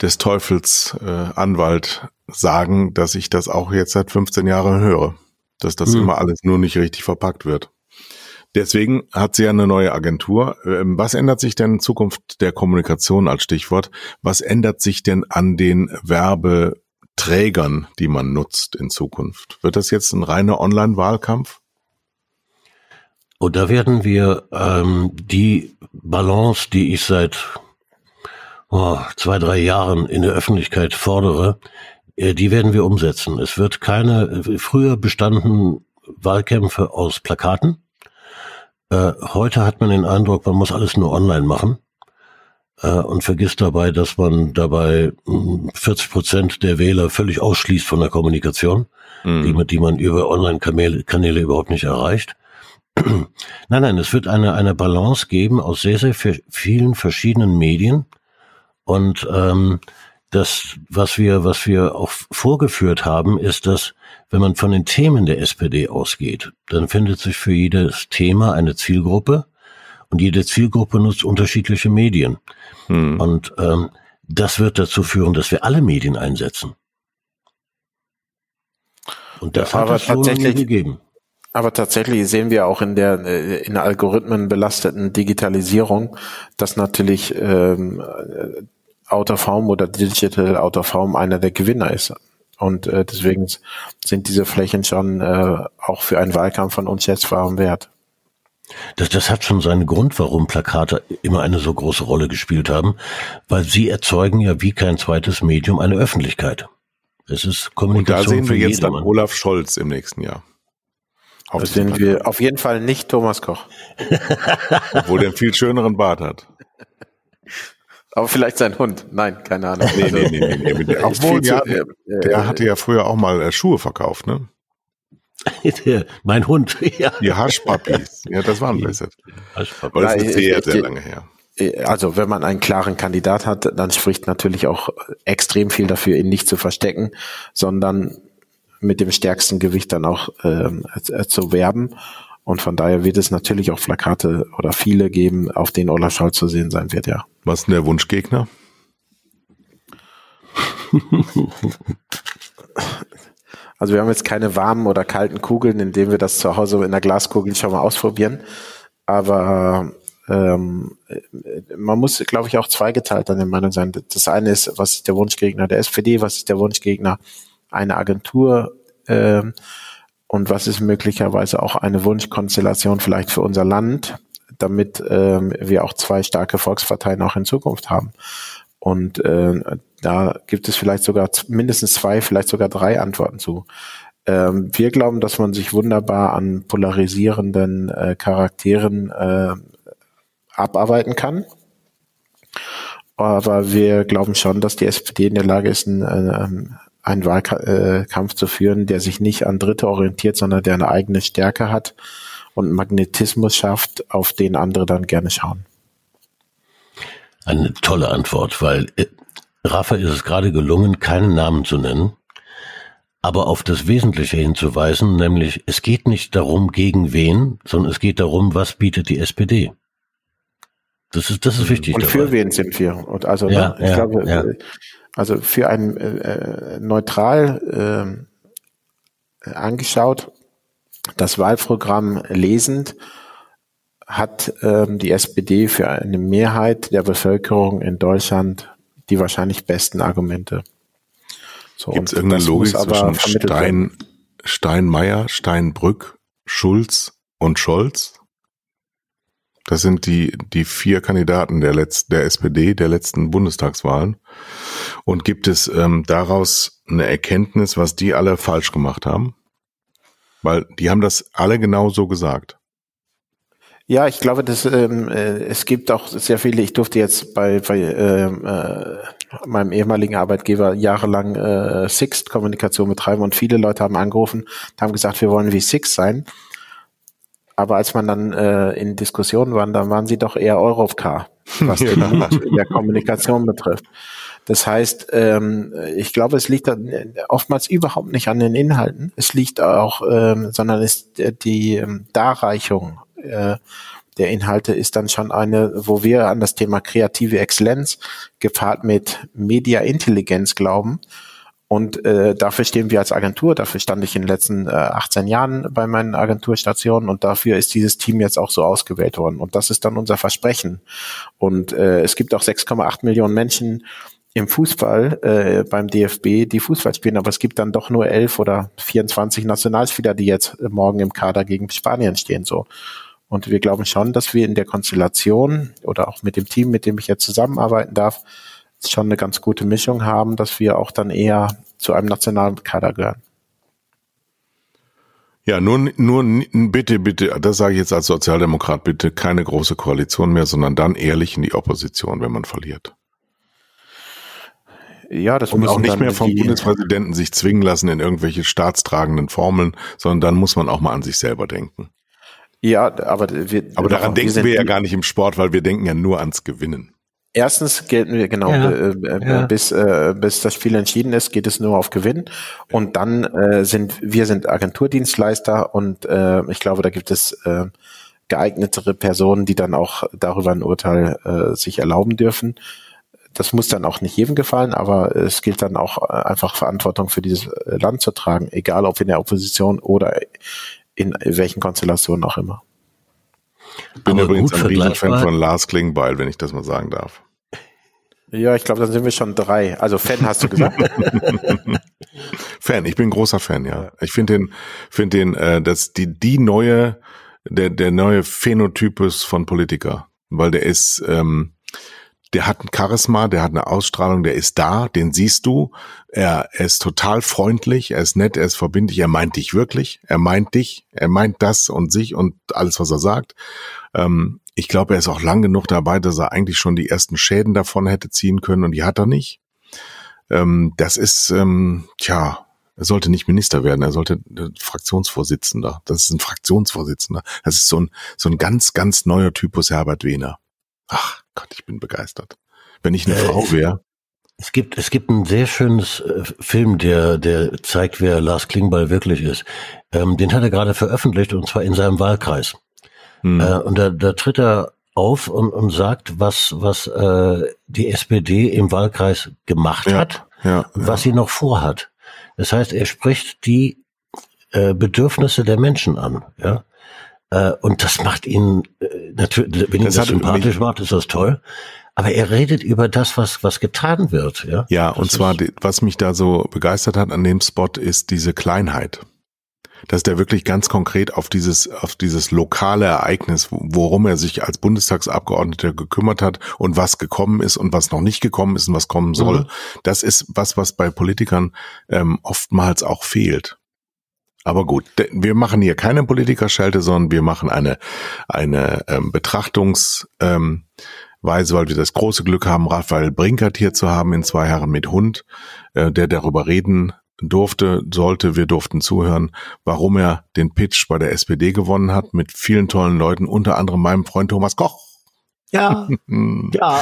[SPEAKER 1] des Teufels äh, Anwalt sagen, dass ich das auch jetzt seit 15 Jahren höre. Dass das hm. immer alles nur nicht richtig verpackt wird. Deswegen hat sie ja eine neue Agentur. Ähm, was ändert sich denn in Zukunft der Kommunikation als Stichwort? Was ändert sich denn an den Werbeträgern, die man nutzt in Zukunft? Wird das jetzt ein reiner Online-Wahlkampf?
[SPEAKER 3] Und da werden wir ähm, die Balance, die ich seit oh, zwei, drei Jahren in der Öffentlichkeit fordere, äh, die werden wir umsetzen. Es wird keine, früher bestanden Wahlkämpfe aus Plakaten. Äh, heute hat man den Eindruck, man muss alles nur online machen äh, und vergisst dabei, dass man dabei 40 hm, Prozent der Wähler völlig ausschließt von der Kommunikation, mhm. die, man, die man über Online-Kanäle überhaupt nicht erreicht. nein, nein, es wird eine, eine Balance geben aus sehr, sehr vielen verschiedenen Medien und ähm, das, was wir, was wir auch vorgeführt haben, ist, dass wenn man von den Themen der SPD ausgeht, dann findet sich für jedes Thema eine Zielgruppe und jede Zielgruppe nutzt unterschiedliche Medien. Hm. Und ähm, das wird dazu führen, dass wir alle Medien einsetzen.
[SPEAKER 4] Und das ja, hat es tatsächlich gegeben. Aber tatsächlich sehen wir auch in der äh, in Algorithmen belasteten Digitalisierung, dass natürlich ähm, Out of Home oder Digital Out of Home einer der Gewinner ist. Und äh, deswegen sind diese Flächen schon äh, auch für einen Wahlkampf von unschätzbarem Wert.
[SPEAKER 3] Das, das hat schon seinen Grund, warum Plakate immer eine so große Rolle gespielt haben, weil sie erzeugen ja wie kein zweites Medium eine Öffentlichkeit. Es ist Kommunikation.
[SPEAKER 1] Und da sehen wir jetzt dann Olaf Scholz im nächsten Jahr.
[SPEAKER 4] Auf da sehen wir auf jeden Fall nicht Thomas Koch.
[SPEAKER 1] Obwohl der einen viel schöneren Bart hat.
[SPEAKER 4] Aber vielleicht sein Hund. Nein, keine Ahnung. Nee, nee, nee,
[SPEAKER 1] nee, nee. Obwohl, ja, der, der hatte ja früher auch mal äh, Schuhe verkauft, ne?
[SPEAKER 3] mein Hund,
[SPEAKER 1] ja. Die Haschpappis. Ja, das waren besser. Aber das ist sehr, sehr lange her.
[SPEAKER 4] Also, wenn man einen klaren Kandidat hat, dann spricht natürlich auch extrem viel dafür, ihn nicht zu verstecken, sondern mit dem stärksten Gewicht dann auch ähm, äh, zu werben. Und von daher wird es natürlich auch Plakate oder viele geben, auf denen Olaf Scholz zu sehen sein wird, ja.
[SPEAKER 1] Was ist denn der Wunschgegner?
[SPEAKER 4] Also wir haben jetzt keine warmen oder kalten Kugeln, indem wir das zu Hause in der Glaskugel schon mal ausprobieren. Aber ähm, man muss, glaube ich, auch zweigeteilt an der Meinung sein. Das eine ist, was ist der Wunschgegner der SPD, was ist der Wunschgegner einer Agentur ähm, und was ist möglicherweise auch eine Wunschkonstellation vielleicht für unser Land, damit ähm, wir auch zwei starke Volksparteien auch in Zukunft haben. Und äh, da gibt es vielleicht sogar mindestens zwei, vielleicht sogar drei Antworten zu. Ähm, wir glauben, dass man sich wunderbar an polarisierenden äh, Charakteren äh, abarbeiten kann. Aber wir glauben schon, dass die SPD in der Lage ist, einen, äh, einen Wahlkampf zu führen, der sich nicht an Dritte orientiert, sondern der eine eigene Stärke hat und Magnetismus schafft, auf den andere dann gerne schauen.
[SPEAKER 3] Eine tolle Antwort, weil äh, Rafa ist es gerade gelungen, keinen Namen zu nennen, aber auf das Wesentliche hinzuweisen, nämlich es geht nicht darum, gegen wen, sondern es geht darum, was bietet die SPD. Das ist, das ist wichtig.
[SPEAKER 4] Und dabei. für wen sind wir? Und also, ja, ne, ich ja, glaube, ja. Also für ein äh, äh neutral äh, angeschaut, das Wahlprogramm lesend, hat ähm, die SPD für eine Mehrheit der Bevölkerung in Deutschland die wahrscheinlich besten Argumente.
[SPEAKER 1] So, Gibt es irgendeine Logik zwischen Stein, Steinmeier, Steinbrück, Schulz und Scholz? Das sind die, die vier Kandidaten der letzten, der SPD, der letzten Bundestagswahlen. Und gibt es ähm, daraus eine Erkenntnis, was die alle falsch gemacht haben? Weil die haben das alle genau so gesagt.
[SPEAKER 4] Ja, ich glaube, dass ähm, äh, es gibt auch sehr viele. Ich durfte jetzt bei, bei ähm, äh, meinem ehemaligen Arbeitgeber jahrelang äh, Sixt-Kommunikation betreiben und viele Leute haben angerufen und haben gesagt, wir wollen wie Six sein. Aber als man dann äh, in Diskussionen war, dann waren sie doch eher Europcar, was ja. den in der Kommunikation betrifft. Das heißt, ähm, ich glaube, es liegt dann oftmals überhaupt nicht an den Inhalten. Es liegt auch, ähm, sondern ist die ähm, Darreichung äh, der Inhalte ist dann schon eine, wo wir an das Thema kreative Exzellenz gepaart mit Media-Intelligenz glauben. Und äh, dafür stehen wir als Agentur, dafür stand ich in den letzten äh, 18 Jahren bei meinen Agenturstationen und dafür ist dieses Team jetzt auch so ausgewählt worden. Und das ist dann unser Versprechen. Und äh, es gibt auch 6,8 Millionen Menschen im Fußball äh, beim DFB, die Fußball spielen, aber es gibt dann doch nur 11 oder 24 Nationalspieler, die jetzt morgen im Kader gegen Spanien stehen. So. Und wir glauben schon, dass wir in der Konstellation oder auch mit dem Team, mit dem ich jetzt zusammenarbeiten darf, schon eine ganz gute Mischung haben, dass wir auch dann eher zu einem nationalen Kader gehören.
[SPEAKER 1] Ja, nur, nur bitte, bitte, das sage ich jetzt als Sozialdemokrat, bitte keine große Koalition mehr, sondern dann ehrlich in die Opposition, wenn man verliert. Ja, das muss auch nicht mehr vom Bundespräsidenten sich zwingen lassen in irgendwelche staatstragenden Formeln, sondern dann muss man auch mal an sich selber denken.
[SPEAKER 4] Ja, aber wir,
[SPEAKER 1] aber daran denken wir, wir ja gar nicht im Sport, weil wir denken ja nur ans Gewinnen.
[SPEAKER 4] Erstens gelten wir, genau,
[SPEAKER 3] Ja,
[SPEAKER 4] äh, äh,
[SPEAKER 3] ja.
[SPEAKER 4] bis, äh, bis das Spiel entschieden ist, geht es nur auf Gewinn. Und dann äh, sind wir sind Agenturdienstleister und äh, ich glaube, da gibt es äh, geeignetere Personen, die dann auch darüber ein Urteil äh, sich erlauben dürfen. Das muss dann auch nicht jedem gefallen, aber es gilt dann auch äh, einfach Verantwortung für dieses äh, Land zu tragen, egal ob in der Opposition oder in welchen Konstellationen auch immer.
[SPEAKER 1] Ich bin
[SPEAKER 3] Aber
[SPEAKER 1] übrigens
[SPEAKER 3] gut
[SPEAKER 1] ein Riesenfan von Lars Klingbeil, wenn ich das mal sagen darf.
[SPEAKER 4] Ja, ich glaube, dann sind wir schon drei. Also Fan hast du gesagt.
[SPEAKER 1] Fan, ich bin großer Fan, ja. Ich finde den, finde den, äh, dass die die neue, der der neue Phänotypus von Politiker, weil der ist, ähm, der hat ein Charisma, der hat eine Ausstrahlung, der ist da, den siehst du. Er, er ist total freundlich, er ist nett, er ist verbindlich, er meint dich wirklich, er meint dich, er meint das und sich und alles, was er sagt. Ähm, ich glaube, er ist auch lang genug dabei, dass er eigentlich schon die ersten Schäden davon hätte ziehen können und die hat er nicht. Ähm, das ist, ähm, tja, er sollte nicht Minister werden, er sollte äh, Fraktionsvorsitzender. Das ist ein Fraktionsvorsitzender. Das ist so ein, so ein ganz, ganz neuer Typus Herbert Wehner. Ach Gott, ich bin begeistert. Wenn ich eine
[SPEAKER 3] Äh,
[SPEAKER 1] Frau wäre,
[SPEAKER 3] Es gibt, es gibt ein sehr schönes äh, Film, der, der zeigt, wer Lars Klingbeil wirklich ist. Ähm, den hat er gerade veröffentlicht und zwar in seinem Wahlkreis.
[SPEAKER 1] hm,
[SPEAKER 3] Äh, und da, da tritt er auf und, und sagt, was, was äh, die SPD im Wahlkreis gemacht
[SPEAKER 1] Ja,
[SPEAKER 3] hat
[SPEAKER 1] ja,
[SPEAKER 3] was sie noch vorhat. Das heißt, er spricht die äh, Bedürfnisse der Menschen an. Ja? Äh, und das macht ihn äh, natürlich, wenn ihn
[SPEAKER 1] Das
[SPEAKER 3] das,
[SPEAKER 1] hat
[SPEAKER 3] sympathisch macht, ist das toll. Aber er redet über das, was, was getan wird. Ja,
[SPEAKER 1] Ja,
[SPEAKER 3] Das
[SPEAKER 1] und zwar, was mich da so begeistert hat an dem Spot, ist diese Kleinheit. Dass der wirklich ganz konkret auf dieses, auf dieses lokale Ereignis, worum er sich als Bundestagsabgeordneter gekümmert hat und was gekommen ist und was noch nicht gekommen ist und was kommen soll.
[SPEAKER 3] Mhm.
[SPEAKER 1] Das ist was, was bei Politikern ähm, oftmals auch fehlt. Aber gut, wir machen hier keine Politikerschelte, sondern wir machen eine, eine ähm, Betrachtungs, ähm, Weise, weil wir das große Glück haben, Raphael Brinkert hier zu haben in zwei Herren mit Hund, äh, der darüber reden durfte, sollte, wir durften zuhören, warum er den Pitch bei der SPD gewonnen hat, mit vielen tollen Leuten, unter anderem meinem Freund Thomas Koch.
[SPEAKER 3] ja, ja.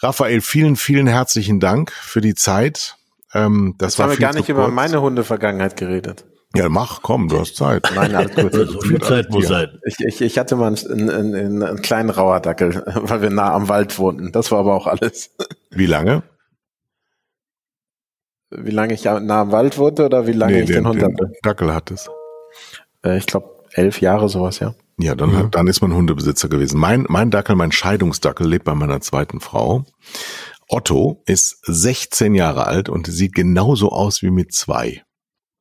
[SPEAKER 1] Raphael, vielen, vielen herzlichen Dank für die Zeit. Ähm, das
[SPEAKER 4] Jetzt
[SPEAKER 1] war
[SPEAKER 4] haben wir
[SPEAKER 1] viel
[SPEAKER 4] gar nicht über
[SPEAKER 1] kurz.
[SPEAKER 4] meine Hunde-Vergangenheit geredet.
[SPEAKER 1] Ja, mach, komm, du hast Zeit.
[SPEAKER 4] Nein, alles gut.
[SPEAKER 3] So viel Zeit muss sein.
[SPEAKER 4] Ich, ich, ich hatte mal einen, einen, einen, einen kleinen Rauerdackel, weil wir nah am Wald wohnten. Das war aber auch alles.
[SPEAKER 1] Wie lange?
[SPEAKER 4] Wie lange ich nah am Wald wohnte oder wie lange ich den, Hund hatte?
[SPEAKER 1] Dackel hattest.
[SPEAKER 4] Äh, ich glaube elf Jahre sowas, ja.
[SPEAKER 1] Ja, dann,
[SPEAKER 3] Mhm.
[SPEAKER 1] dann ist man Hundebesitzer gewesen. Mein, mein Dackel, mein Scheidungsdackel lebt bei meiner zweiten Frau. Otto ist 16 Jahre alt und sieht genauso aus wie mit zwei.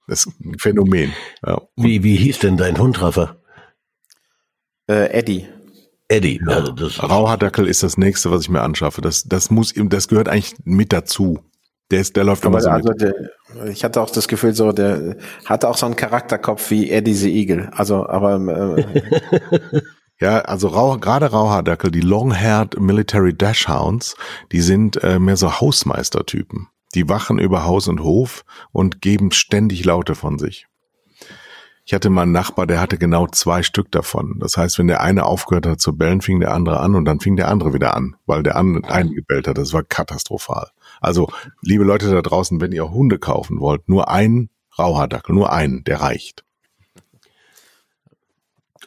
[SPEAKER 1] Das ist ein Phänomen. Ja.
[SPEAKER 3] Wie, wie hieß denn dein Hund, Rafa?
[SPEAKER 4] Äh, Eddie.
[SPEAKER 3] Eddie. Also das
[SPEAKER 1] Rauhaardackel ist das nächste, was ich mir anschaffe. Das, das muss ihm, das gehört eigentlich mit dazu. Der ist, der läuft immer
[SPEAKER 4] Aber
[SPEAKER 1] so
[SPEAKER 4] also
[SPEAKER 1] mit.
[SPEAKER 4] der, ich hatte auch das Gefühl, so der hatte auch so einen Charakterkopf wie Eddie the Eagle. Also, aber äh,
[SPEAKER 1] Ja, also Rau, gerade Rauhaardackel, die Long-Haired Military Dashhounds, die sind äh, mehr so Hausmeistertypen. Die wachen über Haus und Hof und geben ständig Laute von sich. Ich hatte mal einen Nachbar, der hatte genau zwei Stück davon. Das heißt, wenn der eine aufgehört hat zu bellen, fing der andere an und dann fing der andere wieder an, weil der andere einen gebellt hat. Das war katastrophal. Also, liebe Leute da draußen, wenn ihr Hunde kaufen wollt, nur einen Rauhaardackel, nur einen, der reicht.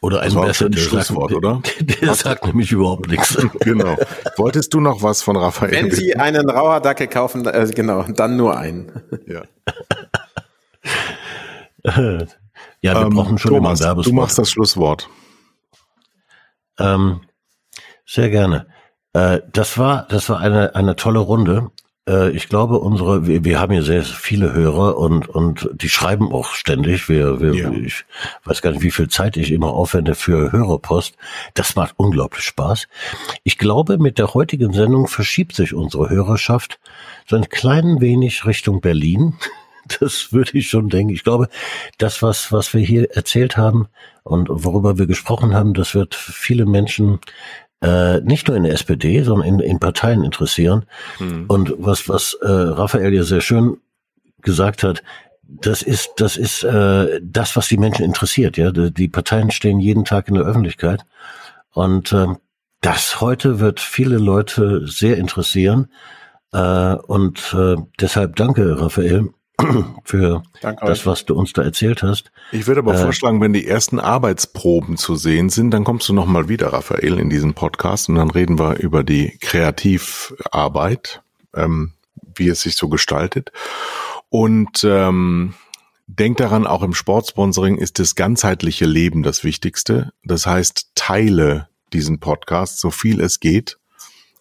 [SPEAKER 3] Oder ein
[SPEAKER 1] Das war auch
[SPEAKER 3] besser,
[SPEAKER 1] schon ein
[SPEAKER 3] der sagt,
[SPEAKER 1] Schlusswort, oder?
[SPEAKER 3] Der sagt nämlich überhaupt nichts.
[SPEAKER 1] Genau. Wolltest du noch was von Raphael?
[SPEAKER 4] wenn? Sie einen Rauerdackel kaufen, äh, genau, dann nur einen.
[SPEAKER 1] Ja.
[SPEAKER 3] ja, wir
[SPEAKER 1] Ähm,
[SPEAKER 3] brauchen schon
[SPEAKER 1] Thomas,
[SPEAKER 3] immer einen
[SPEAKER 1] du
[SPEAKER 3] Werbespot.
[SPEAKER 1] machst das Schlusswort.
[SPEAKER 3] Ähm, sehr gerne. Äh, das war, das war eine, eine tolle Runde. Äh, ich glaube, unsere, wir, wir haben hier sehr viele Hörer und, und die schreiben auch ständig. Wir, wir,
[SPEAKER 1] Ja.
[SPEAKER 3] Ich weiß gar nicht, wie viel Zeit ich immer aufwende für Hörerpost. Das macht unglaublich Spaß. Ich glaube, mit der heutigen Sendung verschiebt sich unsere Hörerschaft so ein klein wenig Richtung Berlin. Das würde ich schon denken. Ich glaube, das, was, was wir hier erzählt haben und worüber wir gesprochen haben, das wird viele Menschen äh, nicht nur in der SPD, sondern in, in Parteien interessieren. Und was, was äh, Raphael ja sehr schön gesagt hat, das ist, das ist äh, das, was die Menschen interessiert. Ja, die, die Parteien stehen jeden Tag in der Öffentlichkeit und äh, das heute wird viele Leute sehr interessieren. Äh, und äh, deshalb danke, Raphael, für danke das, was du uns da erzählt hast.
[SPEAKER 1] Ich würde aber äh, vorschlagen, wenn die ersten Arbeitsproben zu sehen sind, dann kommst du nochmal wieder, Raphael, in diesen Podcast und dann reden wir über die Kreativarbeit, ähm, wie es sich so gestaltet. Und ähm, denk daran, auch im Sportsponsoring ist das ganzheitliche Leben das Wichtigste. Das heißt, teile diesen Podcast so viel es geht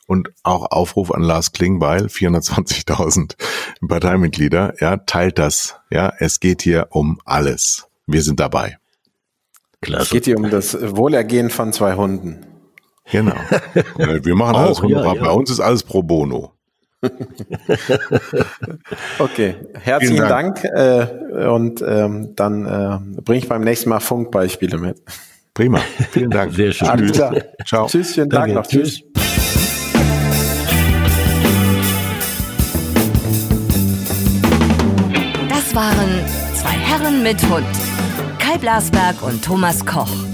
[SPEAKER 1] und auch Aufruf an Lars Klingbeil, 420.000 Parteimitglieder, ja, teilt das, ja, es geht hier um alles. Wir sind dabei.
[SPEAKER 4] Klasse. Es geht hier um das Wohlergehen von zwei Hunden.
[SPEAKER 1] Genau. Wir machen alles auch, Ja, ja. Bei uns ist alles pro bono.
[SPEAKER 4] okay, herzlichen Dank, Dank äh, und ähm, dann äh, bringe ich beim nächsten Mal Funkbeispiele mit.
[SPEAKER 1] Prima, vielen Dank.
[SPEAKER 3] Sehr schön. Alles
[SPEAKER 4] klar. Ciao. Tschüss, schönen Tag noch. Tschüss.
[SPEAKER 2] Das Herren mit Hund. Kai Blasberg und Thomas Koch.